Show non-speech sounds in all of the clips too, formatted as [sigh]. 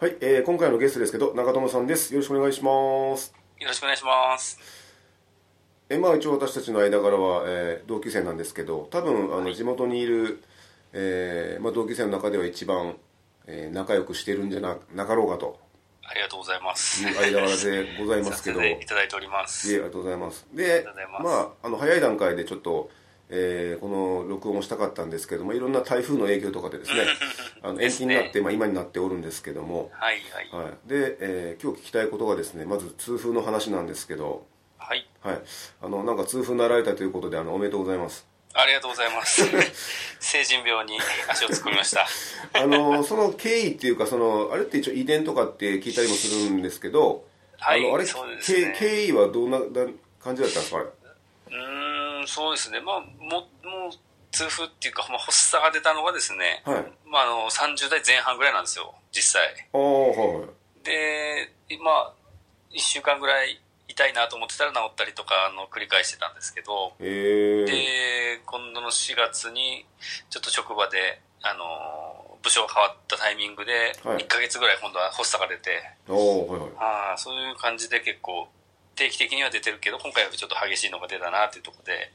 はい、えー今回のゲストですけど中友さんです。よろしくお願いします。よろしくお願いします。えまあ一応私たちの間柄は、えー同級生なんですけど多分あの地元にいる、えーまあ、同級生の中では一番、えー仲良くしてるんじゃななかろうかと。ありがとうございます。間柄でございますけど。[laughs] いただいております。いえありがとうございます。でありがとうございます。まああの早い段階でちょっと、えーこの録音をしたかったんですけどもいろんな台風の影響とかでですね [laughs] あの延期になって、まあ、今になっておるんですけども、はいはい。はい、で、えー今日聞きたいことがですねまず痛風の話なんですけどはい。はいあのなんか痛風になられたということであのおめでとうございますありがとうございます。[laughs] 成人病に足を突っ込みました。[laughs] あのその経緯っていうかそのあれって一応遺伝とかって聞いたりもするんですけど、はいあのあれ、ね経経緯はどんなだ感じだったんですかあれ？うそうですね。まあ、も、もう、痛風っていうか、まあ、発作が出たのがですね、はい。まあ、あの、30代前半ぐらいなんですよ、実際。はいで、今、1週間ぐらい痛いなと思ってたら治ったりとかの繰り返してたんですけど、ええで今度の4月にちょっと職場で、あの部署が変わったタイミングではい。1ヶ月ぐらい今度は発作が出て、はいはい。ああそういう感じで結構定期的には出てるけど今回はちょっと激しいのが出たなっていうところで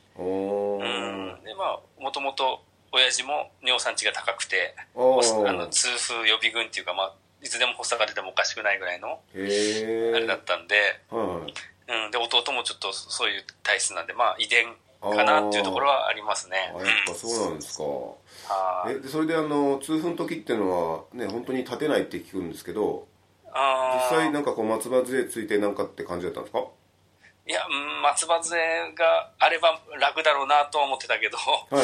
でまあもともと親父も尿酸値が高くてあの痛風予備軍っていうか、まあ、いつでも発作が出てもおかしくないぐらいのあれだったんで、うん、で弟もちょっとそういう体質なんでまあ遺伝かなっていうところはありますね。あやっぱそうなんですか。はい。えでそれであの痛風の時っていうのはね本当に立てないって聞くんですけど実際なんかこう松葉杖ついてなんかって感じだったんですか？いや、うん松葉杖があれば楽だろうなとは思ってたけど、はい。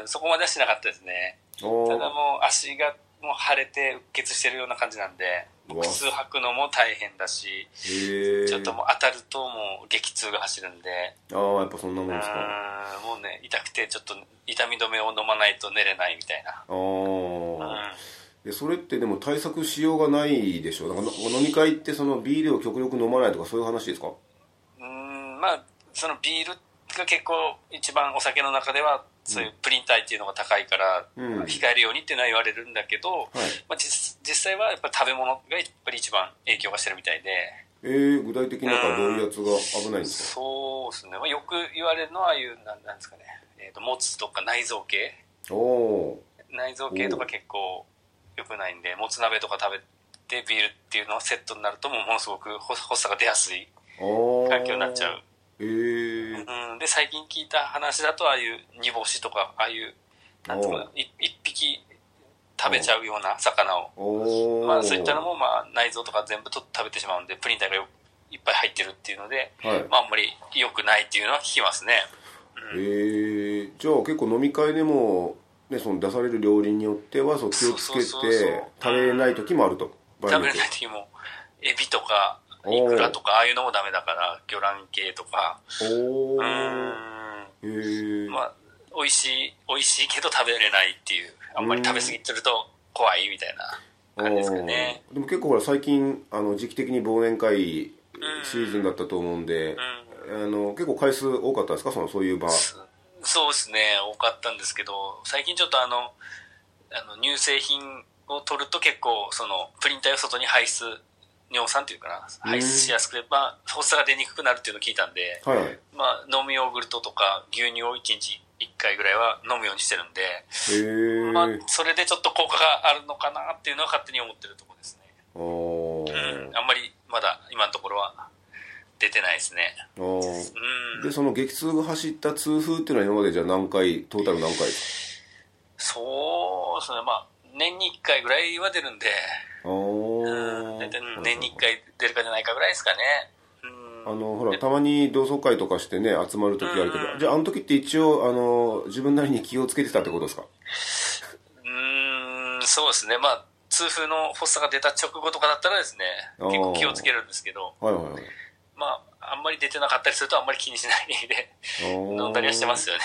うん、そこまではしなかったですね。おただーもう足がもう腫れてうっ血してるような感じなんで、靴履くのも大変だし、ちょっともう当たるともう激痛が走るんで、ああやっぱそんなもうんんですか。もうね、痛くてちょっと痛み止めを飲まないと寝れないみたいな。あうんあでそれってでも対策しようがないでしょ？なんかの飲み会ってそのビールを極力飲まないとかそういう話ですか？うんまあそのビールが結構一番お酒の中ではそういうプリン体っていうのが高いから、うん。控えるようにっていうのは言われるんだけど、まあ、実実際はやっぱり食べ物がやっぱり一番影響がしてるみたいで。えー、具体的になんかどういうやつが危ないんですか？そうですね、まあ、よく言われるのはああいうなんなんですかね、えー、ともつとか内臓系。おお内臓系とか結構良くないんでもつ鍋とか食べてビールっていうのはセットになるともうものすごく発発作が出やすいー。環境になっちゃう。えー、うん、で最近聞いた話だとああいう煮干しとかああいうなんていうの一匹食べちゃうような魚を、まあ、そういったのも、まあ、内臓とか全部と食べてしまうんでプリン体がよいっぱい入ってるっていうので、はい。まあ、あんまり良くないっていうのは聞きますね。えー、じゃあ結構飲み会でも、ね、その出される料理によってはそう気をつけて食べれない時もあると。食べれない時もエビとかイクラとかああいうのもダメだから魚卵系とか。おおへー。まあ美味しい美味しいけど食べれないっていうあんまり食べ過ぎてると怖いみたいな感じですかね。でも結構ほら最近あの時期的に忘年会シーズンだったと思うんで、あの結構回数多かったですか？そのそういう場そうですね多かったんですけど最近ちょっとあのあの乳製品を取ると結構そのプリン体を外に排出尿酸っていうかな排出しやすくて、まあ、発作が出にくくなるっていうのを聞いたんで、はい。はいまあ、飲むヨーグルトとか牛乳を1日1回ぐらいは飲むようにしてるんで、まあ、それでちょっと効果があるのかなっていうのは勝手に思ってるところですね、おうん、あんまりまだ今のところは出てないですね。うんでその激痛が走った痛風っていうのは今までじゃあ何回トータル何回？そうですね。まあ年に1回ぐらいは出るんで。大体年に1回出るか出ないかぐらいですかね。うん。あのほらたまに同窓会とかしてね集まる時あるけど、じゃああの時って一応あの自分なりに気をつけてたってことですか？うーそうですね。まあ、痛風の発作が出た直後とかだったらですね、結構気をつけるんですけど、はいはいはい。まあ、あんまり出てなかったりするとあんまり気にしないで飲んだりはしてますよね。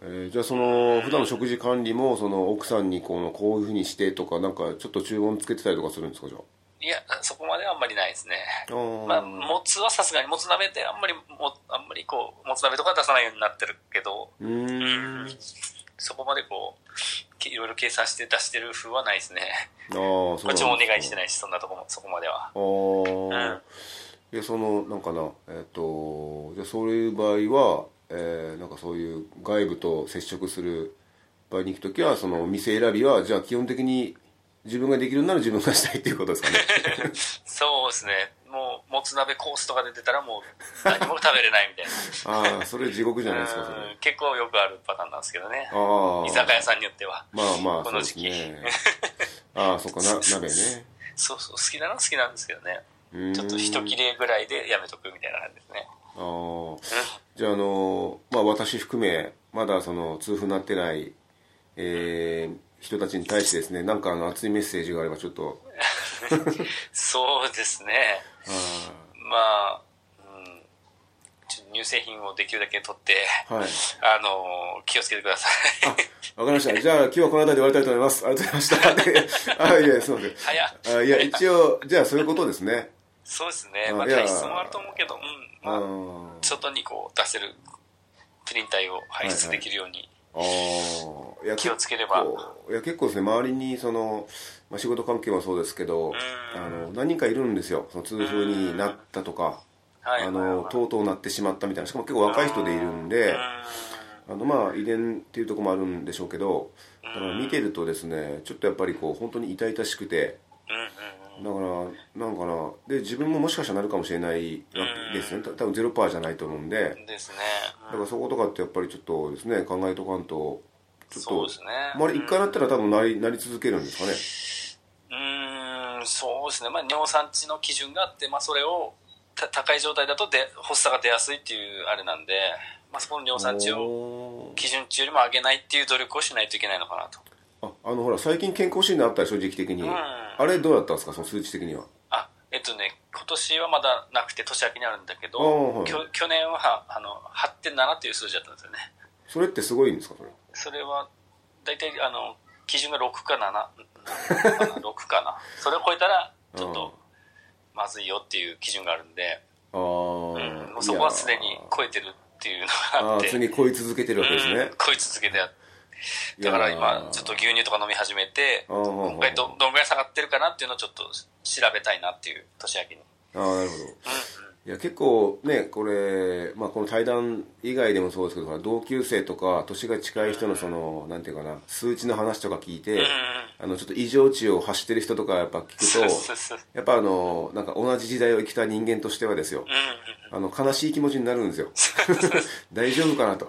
えーじゃあその普段の食事管理もその奥さんにこのこういうふうにしてとかなんかちょっと注文つけてたりとかするんですかじゃいや、そこまではあんまりないですね。まあ、もつはさすがに、もつ鍋であんまりも、あんまりこう、もつ鍋とかは出さないようになってるけど、うーんあそこまでこう、けいろいろ計算して出してる風はないですね。あそうこっちもお願いしていないし、そんなとこも、そこまでは。ああ、いやそのなんかなえっ、とじゃあそういう場合は、えーなんかそういう外部と接触する場合に行くときはその店選びはじゃあ基本的に自分ができるなら自分がしたいっていうことですかね [laughs] そうですね。もう、もつ鍋コースとかで出たらもう、何も食べれないみたいな。ああそれ地獄じゃないですか結構よくあるパターンなんですけどね。居酒屋さんによっては。まあまあこの時期ねああそっかな鍋ね [laughs] そうそう、好きなのは好きなんですけどね。ちょっと一切れぐらいでやめとくみたいな感じですね。ああじゃああのまあ私含めまだその痛風になってない、えー人たちに対してですねなんかあの熱いメッセージがあればちょっと。そうですね。あまあ、うん、乳製品をできるだけ取って、あはい。あの、気をつけてください。わかりました。じゃあ今日はこの辺りで終わりたいと思います。ありがとうございました。で [laughs] あいやすいません。あいや一応じゃあそういうことですねそうですね。まあ、体質もあると思うけど、うん、あまあ、ー外にこう出せるプリン体を排出できるように。あー。いや気をつければ。結構いや結構ですね。周りにその、まあ、仕事関係もそうですけどあの何人かいるんですよ。その痛風になったとかはいあのとうとうなってしまったみたいな。しかも結構若い人でいるんであのまあ遺伝っていうところもあるんでしょうけどだから見てるとですねちょっとやっぱりこう本当に痛々しくてうんうんうんだからなんかなで自分ももしかしたらなるかもしれないわけですねた多分ゼロパーじゃないと思うんでうん。ですね。だからそことかってやっぱりちょっとですね考えとかんとちょっとそうですね。まあ、一回なったら多分なりなり続けるんですかねうーん、そうですね。まあ、尿酸値の基準があって、まあ、それをた高い状態だとで発作が出やすいっていうあれなんで、まあ、そこの尿酸値を基準値よりも上げないっていう努力をしないといけないのかなと。ああのほら最近健康診断あったでしょ時期的に、うんあれどうだったんですか？その数値的には。あ、えっとね、今年はまだなくて年明けにあるんだけど、はいきょ去年はあの8.7っていう数字だったんですよね。それってすごいんですかそれ？それは、大体、あの、基準が6か7、6かな、6かな。それを超えたら、ちょっと、まずいよっていう基準があるんで、ああ、うん、もうそこはすでに超えてるっていうのがあって、ああ常に超え続けてるわけですうん。ね、超え続けてやだから今、ちょっと牛乳とか飲み始めて、どんぐらいどどんぐらい下がってるかなっていうのをちょっと調べたいなっていう、年明けに。ああなるほど。いや結構ねこれ、まあ、この対談以外でもそうですけど同級生とか年が近い人のそのなんていうかな数値の話とか聞いて、あのちょっと異常値を発してる人とかやっぱ聞くとやっぱあのなんか同じ時代を生きた人間としてはですよ。あの悲しい気持ちになるんですよ。[laughs] 大丈夫かなと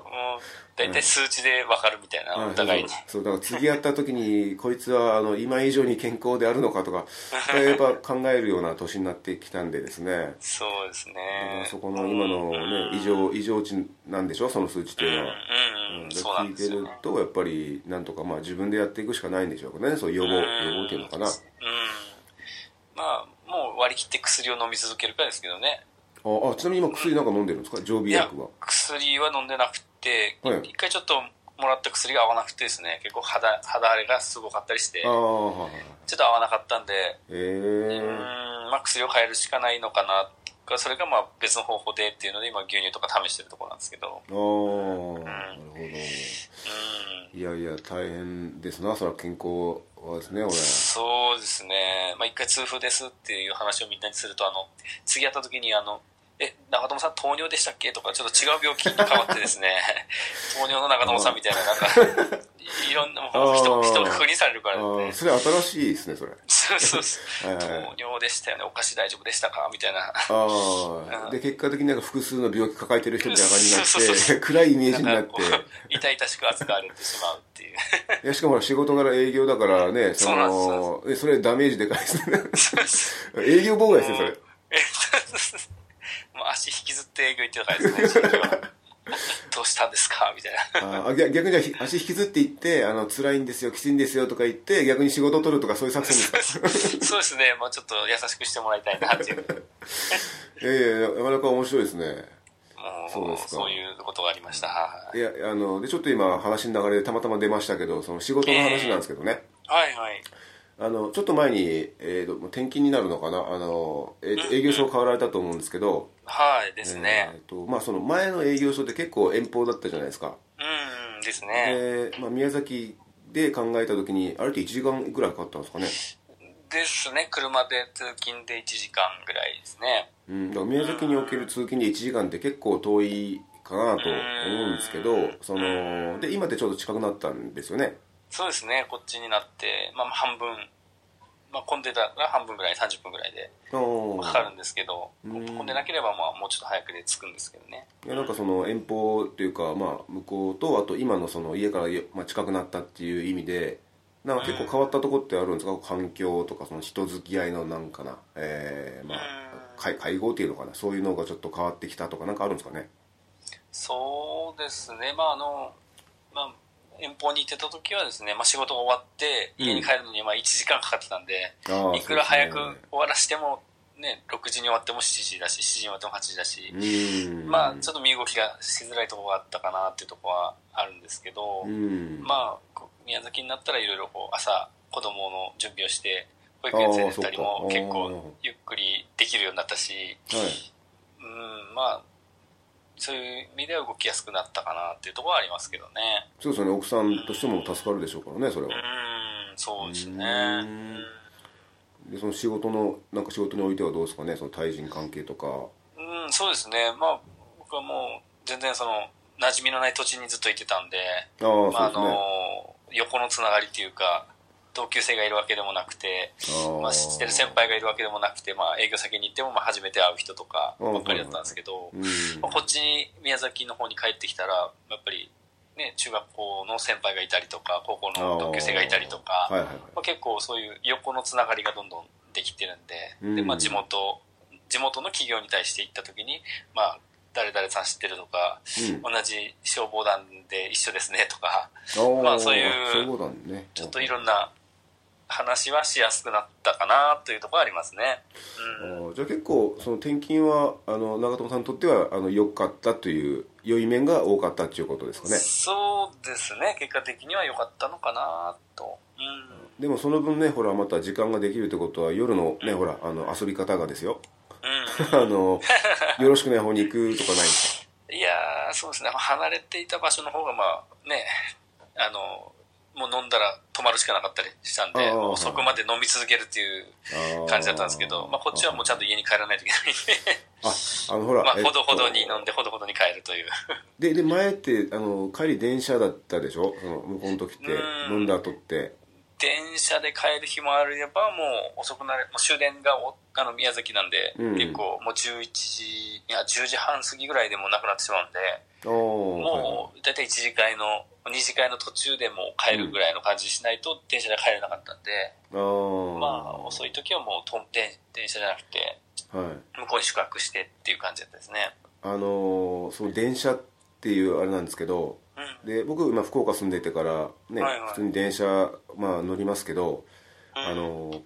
大体数値で分かるみたいな、お互いに。そうだから次やった時に [laughs] こいつはあの今以上に健康であるのかとか [laughs] やっぱ考えるような年になってきたんでですね。そうですね。そこの今のね異常異常値なんでしょ？その数値っていうのは、うんうん聞いてる。とやっぱりなんとかまあ自分でやっていくしかないんでしょうかね。そう予防予防っていうのかな。うん。まあ、もう割り切って薬を飲み続けるかですけどね。ああちなみに今薬なんか飲んでるんですか？常備薬は、薬は飲んでなくて、はい一回ちょっともらった薬が合わなくてですね、結構肌、肌荒れがすごかったりして、ちょっと合わなかったんで、えまあ薬を変えるしかないのかな。それがまあ別の方法でっていうので今牛乳とか試してるところなんですけど、ああなるほどうん。いやいや大変ですなそれは健康はですね俺そうですね。まあ一回痛風ですっていう話をみんなにすると、あの、次会った時にあの、え、長友さん糖尿でしたっけ？とか、ちょっと違う病気に変わってですね、[laughs] 糖尿の長友さんみたいな、なんか、[laughs] いろんな、もう人、人が不利されるからあね。あ。それ新しいですねそれ。そうそうそう。糖尿でしたよね、お菓子大丈夫でしたか？みたいな。ああ [laughs] で結果的になんか複数の病気抱えてる人みたいな感じになって暗いイメージになって。痛々しく扱われてしまうっていう。いやしかもほら仕事柄営業だからねそのえそれダメージでかいですね。営業妨害ですねそれえもう足引きずって営業行ってたからですね。[laughs] どうしたんですかみたいな。あ逆逆に足引きずっていってあの辛いんですよきついんですよとか言って逆に仕事を取るとかそういう作戦ですか？[laughs] そうですね、もうちょっと優しくしてもらいたいなっていう。ええなかなか面白いですねそうですかそういうことがありました。はいいやあのでちょっと今話の流れでたまたま出ましたけどその仕事の話なんですけどね、はいはい。あのちょっと前に、えーと、転勤になるのかな？あの、えーと営業所を変わられたと思うんですけど、はいですね。えーとまあ、その前の営業所って結構遠方だったじゃないですか。うん、ですね。で、まあ、宮崎で考えた時にあれって1時間ぐらいかかったんですかね？ですね、車で通勤で1時間ぐらいですね。うん、だから宮崎における通勤で1時間って結構遠いかなと思うんですけどそので今ってちょうど近くなったんですよねそうですね、こっちになって、まあ半分、まあ混んでたら半分ぐらい、30分ぐらいであかかるんですけど、うん。混んでなければまあもうちょっと早くで着くんですけどね。いやなんかその遠方っていうか、まあ、向こうとあと今のその家からよ、まあ、近くなったっていう意味でなんか結構変わったとこってあるんですか、環境とかその人付き合いのなんかな、えーまあ、会会合っていうのかな？そういうのがちょっと変わってきたとかなんかあるんですかね？そうですね、まああの、まあ、遠方に行ってた時はですね、まあ、仕事が終わって家に帰るのにまあ1時間かかってたんで、あーいくら早く終わらしても、ね、6時に終わっても7時だし、7時に終わっても8時だし、うん。まあちょっと身動きがしづらいところがあったかなっていうところはあるんですけど、うん。まあ宮崎になったらいろいろこう朝子供の準備をして保育園連れてったりも結構ゆっくりできるようになったし、はい。うん、まあそういう意味では動きやすくなったかなっていうところはありますけどね。そうですよね奥さんとしても助かるでしょうからねそれはうん、そうですね。うんでその仕事のなんか仕事においてはどうですかねその対人関係とかうん、そうですね。まあ僕はもう全然その馴染みのない土地にずっと行ってたんで、ああまあ、あそうですね、の横のつながりというか同級生がいるわけでもなくて、まあ、知ってる先輩がいるわけでもなくて、まあ、営業先に行ってもまあ初めて会う人とかばっかりだったんですけど、うん。まあ、こっちに宮崎の方に帰ってきたらやっぱり、ね、中学校の先輩がいたりとか高校の同級生がいたりとか、はいはいはい。まあ、結構そういう横のつながりがどんどんできてるんで,、うん。でまあ、地元地元の企業に対して行った時に、まあ、誰々さん知ってるとか、うん。同じ消防団で一緒ですねとかまあそういうね。ちょっといろんな話はしやすくなったかなというところはありますね。うん。じゃあ結構その転勤はあの長友さんにとってはあの良かったという良い面が多かったっていうことですかね。そうですね。結果的には良かったのかなと、うん。でもその分ねほらまた時間ができるってことは夜のねほらあの遊び方がですよ。う [laughs] あのよろしくない方に行くとかないんですん、いやーそうですね。離れていた場所の方がまあねあのもう飲んだら泊まるしかなかったりしたんであー。もうそこまで飲み続けるっていうか感じだったんですけどまあ、こっちはもうちゃんと家に帰らないといけないんで。[laughs] ああのほら、まあえっと。ほどほどに飲んでほどほどに帰るという。でで前ってあの帰り電車だったでしょ？その向こうの時って。うん。飲んだ後って。電車で帰る日もあればもう遅くなるもう終電がおあの宮崎なんで、うん。結構もう11時いや10時半過ぎぐらいでもうなくなってしまうんでもう大体1次会の2次会の途中でもう帰るぐらいの感じしないと電車で帰れなかったんで、あー。まあ遅い時はもうと電電車じゃなくてはい。向こうに宿泊してっていう感じだったですね。あのーその電車っていうあれなんですけどうん。で僕今福岡住んでてからね、はいはい。普通に電車、まあ、乗りますけど、うん。あのー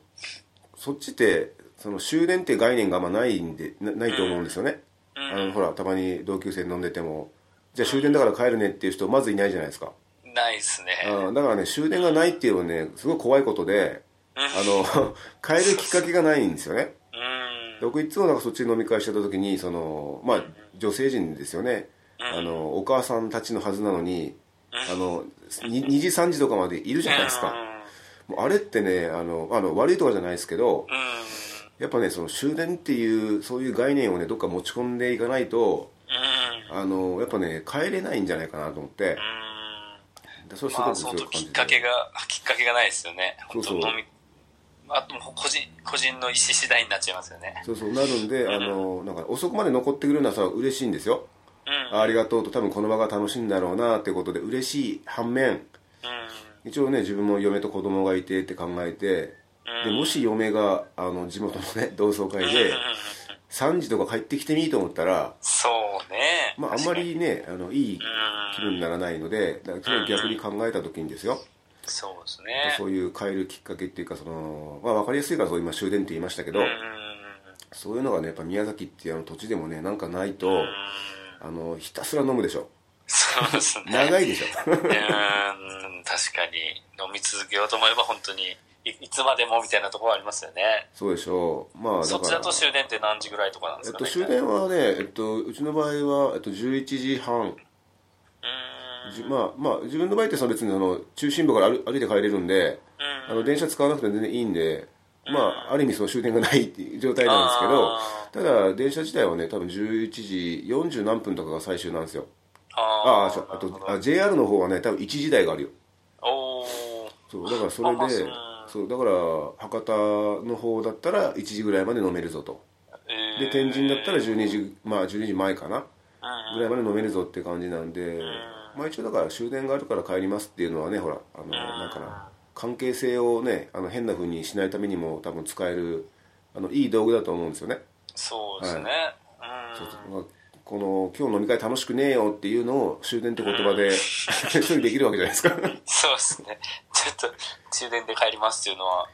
そっちってその終電って概念があんまないんでなないと思うんですよね、うん。あのほらたまに同級生飲んでてもじゃあ終電だから帰るねっていう人まずいないじゃないですか、ないですね。だからね終電がないっていうのはねすごい怖いことであの [laughs] 帰るきっかけがないんですよね。うん。僕いつもなんかそっちで飲み会してた時にそのまあ女性陣ですよね。あのお母さんたちのはずなのにあのに2時3時とかまでいるじゃないですか。もうあれってねあのあの悪いとかじゃないですけどうん。うんやっぱねその終電っていうそういう概念をねどっか持ち込んでいかないとうんあのやっぱね帰れないんじゃないかなと思って。でそれすごまあ、く強く感じてきっかけがきっかけがないですよね。そうそう。あと個人個人の意思次第になっちゃいますよね。そうそう。なるん。であのなんか遅くまで残ってくれるのはさ嬉しいんですよ。うん。ありがとうと多分この場が楽しいんだろうなってことで嬉しい反面。うん。一応ね自分も嫁と子供がいてって考えて。でもし嫁があの地元のね同窓会で3時とか帰ってきてみと思ったら、そうね。まあ、あんまりねあのいい気分にならないのでだから逆に考えた時にですよ、そうですね。そういう変えるきっかけっていうかその、まあ、分かりやすいからそう今終電って言いましたけど、うん。そういうのがねやっぱ宮崎っていうあの土地でもねなんかないと、あのひたすら飲むでしょそうですね。長いでしょ [laughs] ん、確かに。飲み続けようと思えば本当にい、いつまでもみたいなところありますよね。そうでしょう。まあそっちだと終電って何時ぐらいとかなんでえっと、すかね。終電はね、えっと、うちの場合は、えっと、11時半。まあまあ自分の場合ってその別にあの中心部から歩歩いて帰れるんで、ーん。あの電車使わなくて全然いいんで、まあある意味その終電がないっていう状態なんですけどあただ電車自体はね多分11時40何分とかが最終なんですよ。あああとあ JR の方はね多分1時台があるよ。おー。そうだからそれで、あまあそうだから博多の方だったら1時ぐらいまで飲めるぞと。えー。で天神だったら12時まあ12時前かな。うんぐらいまで飲めるぞって感じなんで、まあ一応だから終電があるから帰りますっていうのはねほらあのなんかな関係性をねあの変な風にしないためにも多分使えるあのいい道具だと思うんですよね。そうですね。そうそう。まあこの今日飲み会楽しくねえよっていうのを終電って言葉で [laughs] 処理できるわけじゃないですかうん。そうですね。ちょっと終電で帰りますっていうのは、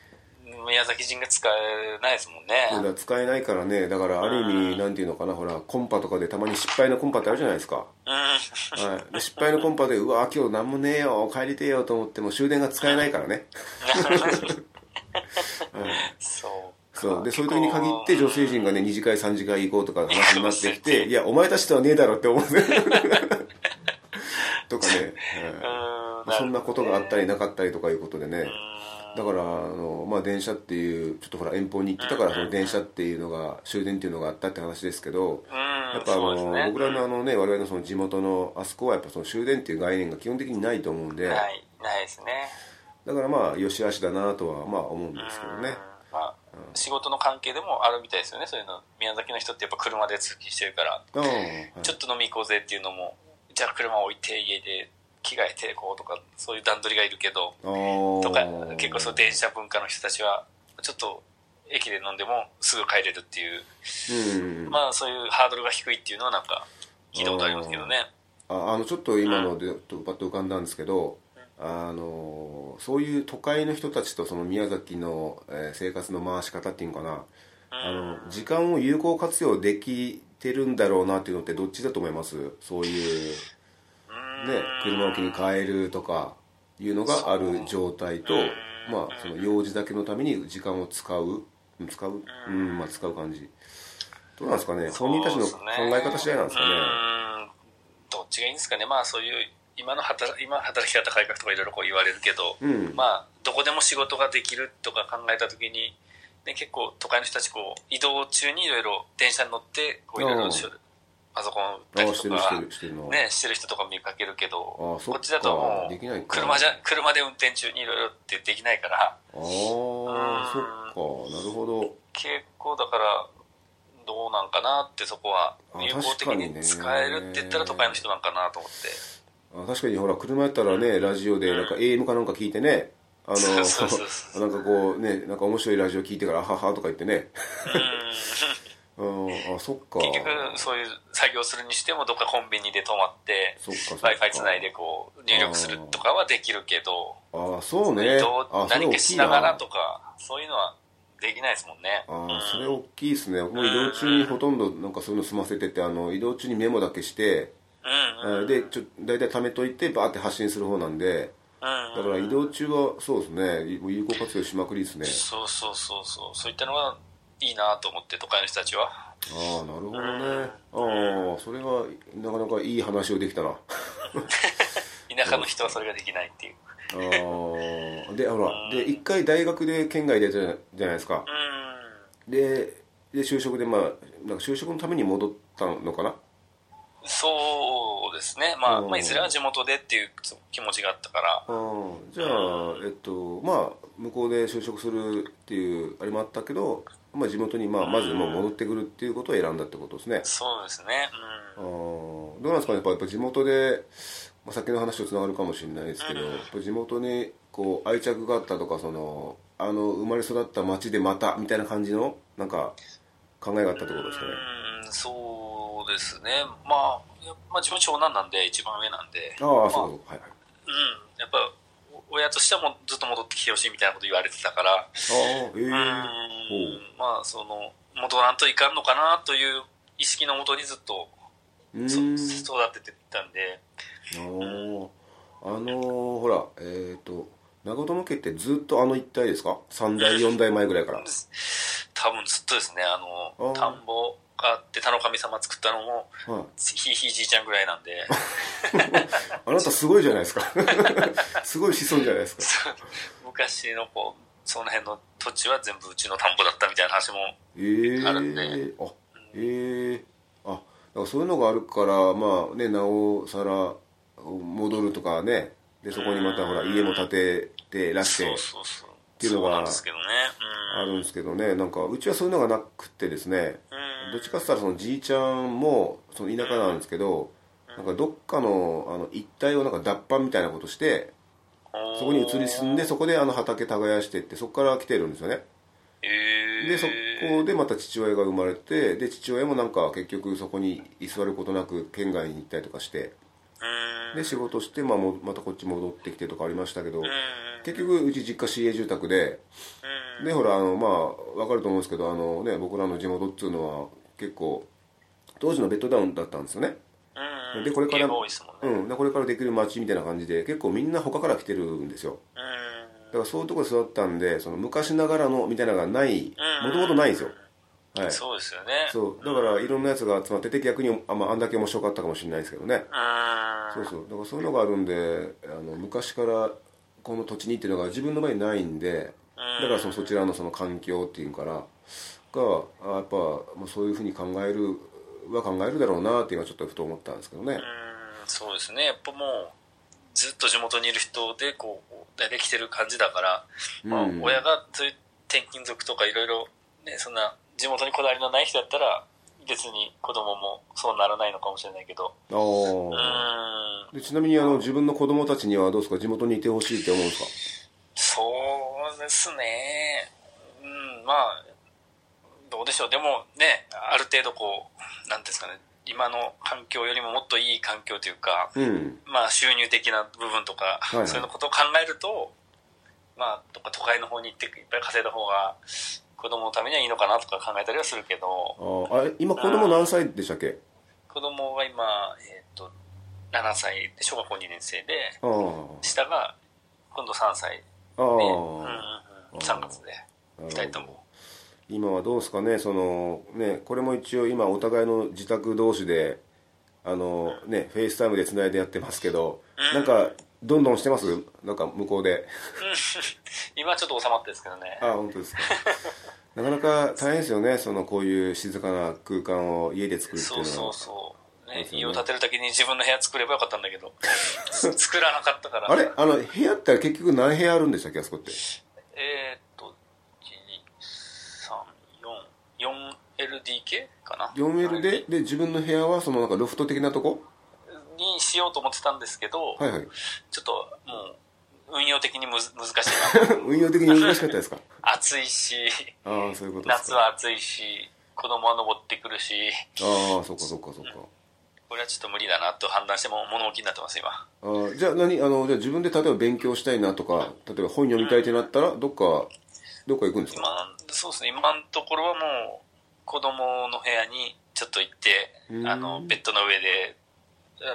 宮崎人が使えないですもんね。使えないからねだからある意味なんていうのかなほらコンパとかでたまに失敗のコンパってあるじゃないですかうん。はい、で失敗のコンパでうわ今日何もねえよ帰りてえよと思っても終電が使えないからね [laughs] [laughs] そう。そう。でそういう時に限って女性陣がね2次会3次会行こうとか話になってきていやお前たちとはねえだろって思うね。[laughs] とかね、うん。はいそんなことがあったり。りなかったりとかいうことでね。だからあの、まあ、電車っていうちょっとほら遠方に行ってたからその電車っていうのが終電っていうのがあったって話ですけどうん。やっぱあの、ね。僕らのあのね我々のその地元のあそこはやっぱその終電っていう概念が基本的にないと思うんで、ない、ないですね。だからまあ良し悪しだなとはまあ思うんですけどね。うん。まあ、仕事の関係でもあるみたいですよね、そういうの。宮崎の人ってやっぱ車で通勤してるから、ああ、はいちょっと飲み行こうぜっていうのも、じゃあ車置いて家で着替えてこうとか、そういう段取りがいるけど、とか、結構そう電車文化の人たちは、ちょっと駅で飲んでもすぐ帰れるっていう、うん。まあそういうハードルが低いっていうのはなんか聞いたことありますけどね。ああのちょっと今のでとパッと浮かんだんですけど、あのそういう都会の人たちとその宮崎の、えー生活の回し方っていうのかな、あの時間を有効活用できてるんだろうなっていうのってどっちだと思います？そういうね車置きに変えるとかいうのがある状態とまあその用事だけのために時間を使ううん使う？うん。まあ使う感じ。どうなんですかね。本人たちの考え方次第なんですかね？うん。どっちがいいんですかね？まあそういう今の働今働き方改革とかいろいろこう言われるけど、うん。まあどこでも仕事ができるとか考えた時に、ね、結構都会の人たちこう移動中にいろいろ電車に乗ってこういろいろパソコン打ったりああしてるとかね、してる人とか見かけるけどこっちだともできないうか。車じゃ車で運転中にいろいろってできないから。ああそっか。なるほど。結構だからどうなんかなってそこはあ有効的に使えるって言ったら都会の人なんかなと思って。あ確かにほら車やったらねラジオでなんか AM かなんか聞いてねあの [laughs] なんかこうねなんか面白いラジオ聞いてから「あはは」とか言ってね。うん。[laughs] うん。あそっか。結局そういう作業するにしてもどっかコンビニで泊まって w か i f i つないでこう入力するとかはできるけどああそうね。何かしながらとかそういうのはできないですもんね。ああそれ大きいですね。僕も移動中にほとんどなんかそういうの済ませててあの移動中にメモだけしてうんうん。あでちょ大体貯めといてバーって発信する方なんで。うんだから移動中はそうですね。有効活用しまくりですね。そうそうそうそう。そういったのがいいなと思って都会の人たちは。ああなるほどね。ああそれはなかなかいい話をできたな。[laughs] 田舎の人はそれができないっていう。ああでほらで一回大学で県外出たじゃないですか。うん。でで就職でまあなんか就職のために戻ったのかなそうですね。まあ、うん。まあ、いずれは地元でっていう気持ちがあったから。じゃあえっとまあ向こうで就職するっていうあれもあったけど、まあ、地元にまあまずもう戻ってくるっていうことを選んだってことですね。そうですね。うん。どうなんですかね。やっぱやっぱ地元で、まあ、先の話とつながるかもしれないですけど、やっぱ地元にこう愛着があったとかそのあの生まれ育った町でまたみたいな感じのなんか考えがあったってことですかね。うんそうですね。まあやまあ自分長男なんで一番上なんで。ああまあそうはいはい。うん。やっぱお親としてはもうずっと戻ってきてほしいみたいなこと言われてたから。ああええ。うん。まあその戻らんといかんのかなという意識のもとにずっと育ててたんで。あーあのーほらえっ、と長友家ってずっとあの一帯ですか？3代4代前ぐらいから。多分ずっとですね。あの田んぼがあって田の神様作ったのもはいひいひいじいちゃんぐらいなんであなたすごいじゃないですかすごい子孫じゃないですか昔のこうその辺の土地は全部うちの田んぼだったみたいな話もええあるんであええあだからそういうのがあるからまあねなおさら戻るとかねでそこにまたほら家も建ててらしてそうそうそうていうのがそうなんですけどねあるんですけどねなんかうちはそういうのがなくてですねうんどっちかって言ったらそのじいちゃんもその田舎なんですけどなんかどっかのあの一帯をなんか脱藩みたいなことしてうんそこに移り住んでそこであの畑耕してってそこから来てるんですよね。えー。でそこでまた父親が生まれてで父親もなんか結局そこに居座ることなく県外に行ったりとかしてうん。で仕事して、まあ、もまたこっち戻ってきてとかありましたけどうん。結局うち実家市営住宅でうん。でほらあのまあ分かると思うんですけどあの、ね、僕らの地元っていうのは結構当時のベッドダウンだったんですよね。うんでこれからね。うん。でこれからできる街みたいな感じで結構みんな他から来てるんですよ。だからそういうところで育ったんでその昔ながらのみたいなのがないうん。もともとないんですよ。はい。うんそうですよね。そう。だからいろんなやつが集まってて逆にあ,、まあ、あんだけ面白かったかもしれないですけどね。うん。そうそう。だからそういうのがあるんであの昔からこの土地にっていうのが自分の場合にないんでだからそのそちらのその環境っていうからがあやっぱ、まあ、そういうふうに考えるは考えるだろうなって今ちょっとふと思ったんですけどね。うんそうですね。やっぱもうずっと地元にいる人でこう大体来てる感じだから、まあうん親がそういう転勤族とかいろいろねそんな地元にこだわりのない人だったら別に子供もそうならないのかもしれないけど。あでちなみにあの自分の子供たちにはどうですか？地元にいてほしいって思うんですか？そうですね。うんまあどうでしょう。でもねある程度こうなんですかね今の環境よりももっといい環境というか、うん。まあ、収入的な部分とか、いはい。そういうことを考えると、まあ、とか都会の方に行っていっぱい稼いだ方が子供のためにはいいのかなとか考えたりはするけどああれ今子供何歳でしたっけ？子供が今、えっと7歳で小学校2年生で下が今度3歳で、うんうんうん、3月で2人とも今はどうですかね？そのねこれも一応今お互いの自宅同士であのね FaceTime でつないでやってますけど、なんかどんどんしてます？なんか向こうで。[laughs] 今はちょっと収まってですけどね。あ本当ですか。[laughs] なかなか大変ですよね。そのこういう静かな空間を家で作るっていうのは。そうそうそう、ねね。家を建てるだけに自分の部屋作ればよかったんだけど。[laughs] 作らなかったから。あれ？あの部屋って結局何部屋あるんでしたっけ？あそこってえーっと、1、2、3、4、4LDK かな？4L で？で自分の部屋はそのなんかロフト的なとこ？にしようと思ってたんですけど、はいはい。ちょっともう、運用的にむず難しいな。[laughs] 運用的に難しかったですか？[laughs] 暑いし、ああそういうこと夏は暑いし、子供は登ってくるし、ああそっかそっかそっか。これはちょっと無理だなと判断しても物置きになってます、今。あーじゃあ何？あのじゃあ自分で例えば勉強したいなとか例えば本読みたいってなったらどっかどっか行くんですか？今、そうですね、今のところはもう、子供の部屋にちょっと行ってう、ん。あの、ベッドの上で、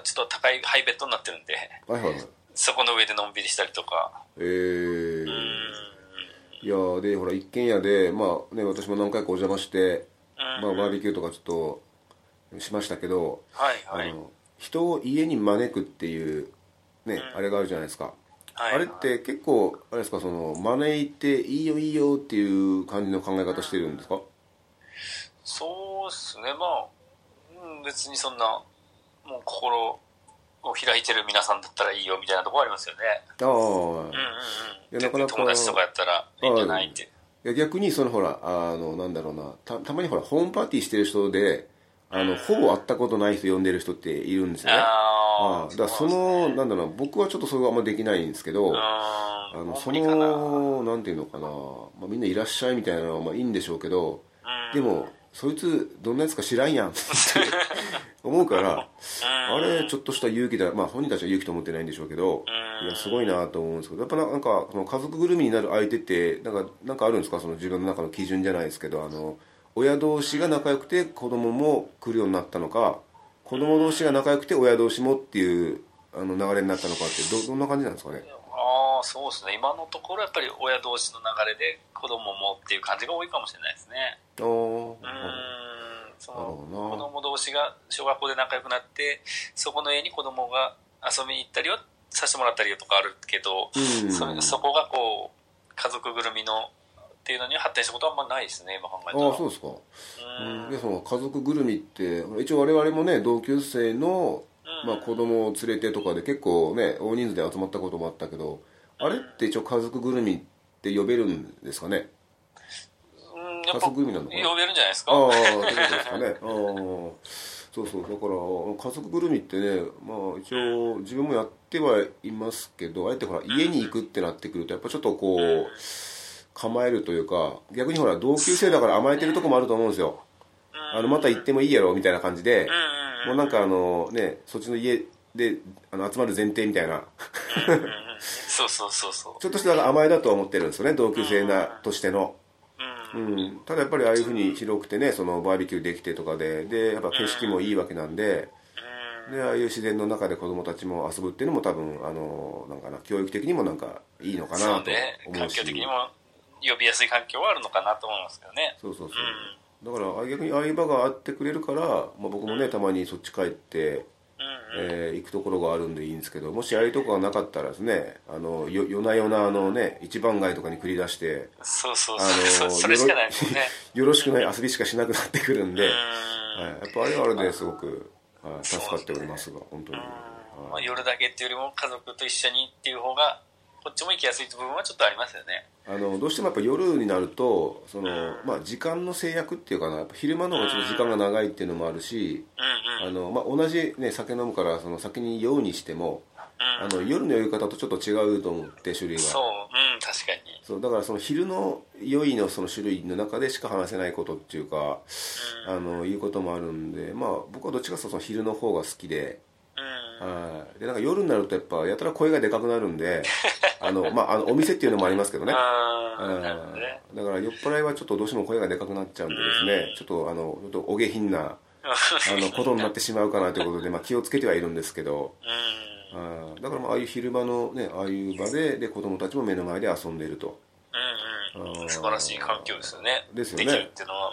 ちょっと高いハイベッドになってるんで、はいはいはい。そこの上でのんびりしたりとか、えー。うん。いやーでほら一軒家でまあね私も何回かお邪魔して、まあ、バーベキューとかちょっとしましたけど、はいはい。あの人を家に招くっていうね、あれがあるじゃないですか、はい。あれって結構あれですかその招いていいよいいよっていう感じの考え方してるんですか、そうですね、まあ、うん別にそんな、もう心を開いてる皆さんだったらいいよみたいなところありますよね。ああ、うんうんうん。いや全なかなか然友達とかやったらいいんじゃないって。いや逆にそのほらあのなんだろうなたたまにほらホームパーティーしてる人であのほぼ会ったことない人呼んでる人っているんですよねああだからそのなんだろうな僕はちょっとそれはあんまできないんですけどああのそ。のなんていうのかな、まあ、みんないらっしゃいみたいなのはまあいいんでしょうけどでもそいつどんなやつか知らんやん。っ [laughs] て思うからあれちょっとした勇気だまあ本人たちは勇気と思ってないんでしょうけどいやすごいなと思うんですけどやっぱなんかその家族ぐるみになる相手ってなんかなんかあるんですか？その自分の中の基準じゃないですけどあの親同士が仲良くて子供も来るようになったのか子供同士が仲良くて親同士もっていうあの流れになったのかってどどんな感じなんですかね？そうですね。今のところやっぱり親同士の流れで子供もっていう感じが多いかもしれないですね。ああうん。そのなるほどな。子供同士が小学校で仲良くなってそこの家に子供が遊びに行ったりはさせてもらったりとかあるけど、うん。それそこがこう家族ぐるみのっていうのには発展したことはあんまないですね今考えたら。ああそうですか。うんうん。でその家族ぐるみって一応我々もね同級生の、うん。まあ、子供を連れてとかで結構ね大人数で集まったこともあったけどあれ？って一応家族ぐるみって呼べるんですかね家族ぐるみなのかな呼べるんじゃないですかああそうですかねそうそうだから家族ぐるみってねまあ一応自分もやってはいますけどあえてほら家に行くってなってくるとやっぱちょっとこう構えるというか逆にほら同級生だから甘えてるとこもあると思うんですよあのまた行ってもいいやろみたいな感じでもうなんかあのねそっちの家であの集まる前提みたいな。うんうんそうそうそうそう。ちょっとした甘えだとは思ってるんですよね同級生なとしての、ううん。ん、ただやっぱりああいうふうに広くてねそのバーベキューできてとかで。でやっぱ景色もいいわけなんで。でああいう自然の中で子供たちも遊ぶっていうのも多分あのなんかな教育的にもなんかいいのかそなと思うし。環境的にも呼びやすい環境はあるのかなと思いますけどね。そうそうそう、だからあ逆にああいう場があってくれるから、まあ、僕もねたまにそっち帰って、うんうんえー行くところがあるんでいいんですけどもしああいうとこがなかったらですねあのよ夜な夜なあのね一番街とかに繰り出してそうそうあそう、の [laughs] それしかないもんね。[laughs] よろしくない遊びしかしなくなってくるんで、うん。はい、やっぱあれはあれですごく、はい、助かっておりますが本当に、まあ、はい、夜だけっていうよりも家族と一緒にっていう方がこっちも行きやすい部分はちょっとありますよね。あのどうしてもやっぱ夜になるとその、まあ、時間の制約っていうかな昼間の方がちょっと時間が長いっていうのもあるし、うんうんあのまあ、同じ、ね、酒飲むからその酒に酔うにしてもあの夜の酔い方とちょっと違うと思って種類がそう。うん確かに。そうだからその昼の酔いのその種類の中でしか話せないことっていうか、あのいうこともあるんでまあ僕はどっちかというとその昼の方が好きで。うん。はい。でなんか夜になるとやっぱやたら声がでかくなるんで [laughs] あの、まあ、あのお店っていうのもありますけどね。あね。だから酔っ払いはちょっとどうしても声がでかくなっちゃうんでですねちょっとあのちょっとお下品な [laughs] あのことになってしまうかなということで、まあ、気をつけてはいるんですけど。うん。だからまあああいう昼間のねああいう場でで子供たちも目の前で遊んでいると。うんうん。素晴らしい環境ですよね。ですよね。できるっていうのは。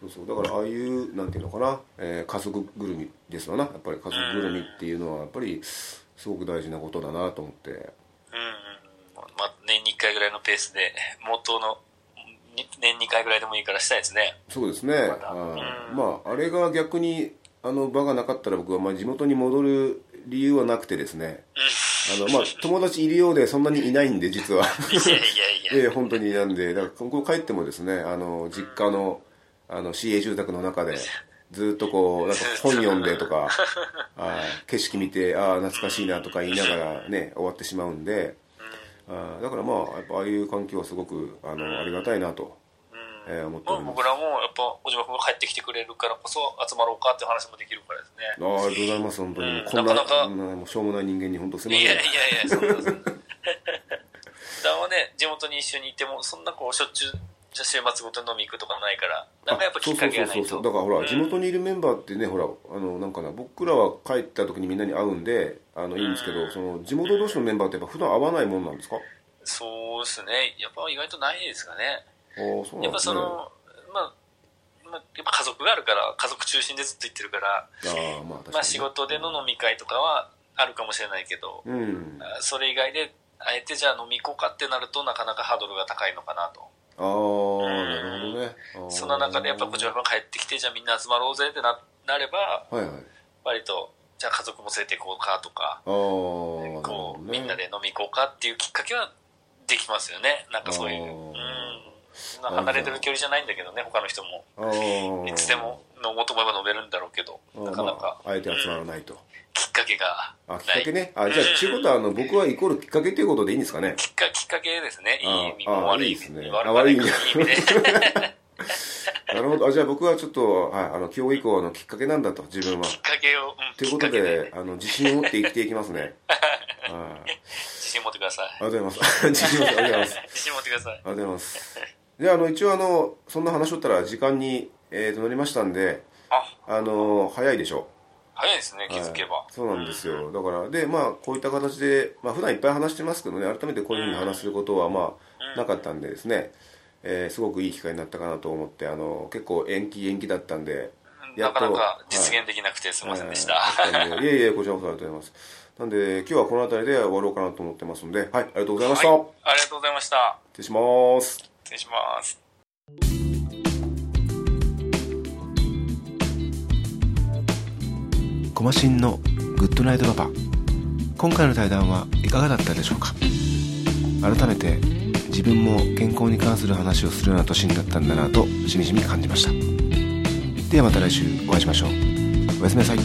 そうそう。だからああいうなんていうのかな、えー家族ぐるみですよな。やっぱり家族ぐるみっていうのはやっぱりすごく大事なことだなと思って。うんうん。うんまあ年に1回ぐらいのペースで元のに年2回ぐらいでもいいからしたいですね。そうですね、まだ。はいうん。まああれが逆にあの場がなかったら僕はまあ地元に戻る理由はなくてですね。あのまあ友達いるようでそんなにいないんで実は。[laughs] いやいやいや [laughs] ええ本当になんで。だからここ帰ってもですねあの実家のあの市営住宅の中でずっとこうなんか本読んでとか [laughs] はい。景色見てああ懐かしいなとか言いながらね終わってしまうんであーだからまあやっぱああいう環境はすごくあのありがたいなと、えー思ってまあおります。僕らもやっぱ小島君が帰ってきてくれるからこそ集まろうかっていう話もできるからですね。あーありがとうございます本当に、うん。こんななかなかしょうもない人間に本当すみまいせん。やいやいやそうなんですだ [laughs] はね地元に一緒にいてもそんなこうしょっちゅう週末ごとに飲み行くとかないからなんかやっぱきっかけがないと。だからほら、地元にいるメンバーってねほらあのなんかな僕らは帰った時にみんなに会うんであのいいんですけど、その地元同士のメンバーってやっぱ普段会わないもんなんですか？あそうですね。やっぱ意外とないですかね。あそうなやっぱその、まあ、まあ、やっぱ家族があるから家族中心でずっと行ってるから、ああまあまあ、仕事での飲み会とかはあるかもしれないけど、うん。それ以外であえてじゃあ飲み行こうかってなるとなかなかハードルが高いのかなとあなるほどね。あー。その中でやっぱこちらが帰ってきてじゃあみんな集まろうぜってななればはいはい。割とじゃあ家族も連れて行こうかとかこう、どね。みんなで飲み行こうかっていうきっかけはできますよね。なんかそういう離れてる距離じゃないんだけどね他の人も。いつでも飲もうと思えば飲めるんだろうけどなかなか。まあ、あえて集まらないと、きっかけが。あきっかけね。あじゃあちゅうことはあの僕はイコールきっかけということでいいんですかね。きっかきっかけですね。いい意味も悪いですね。味悪い意味。[laughs] なるほど。あじゃあ僕はちょっと、はい、あの今日以降のきっかけなんだと自分は。きっかけを、うん、ということであの自信を持って生きていきますね。はい。[laughs] 自信持ってください。ありがとうございます。[laughs] 自信を持ってありがとうございます。自信持ってください。ありがとうございます。で、あの、一応あの、そんな話しとったら時間に、えー、と乗りましたんで、あ、あの、早いでしょ。早いですね、気づけば。はいそうなんですよ。だから、で、まあ、こういった形で、まあ、普段いっぱい話してますけどね、改めてこういうふうに話することは、まあ、なかったんでですね、えーすごくいい機会になったかなと思って、あの、結構延期延期だったんで、やっとなかなか実現できなくてすみませんでした。はいいえいえ、こちらこそありがとうございます。なんで、今日はこの辺りで終わろうかなと思ってますんで、はい、ありがとうございました。はい、ありがとうございました。失礼します。失礼します。コマシンのグッドナイトパパ今回の対談はいかがだったでしょうか？改めて自分も健康に関する話をするような年になったんだなとしみじみ感じました。ではまた来週お会いしましょう。おやすみなさい。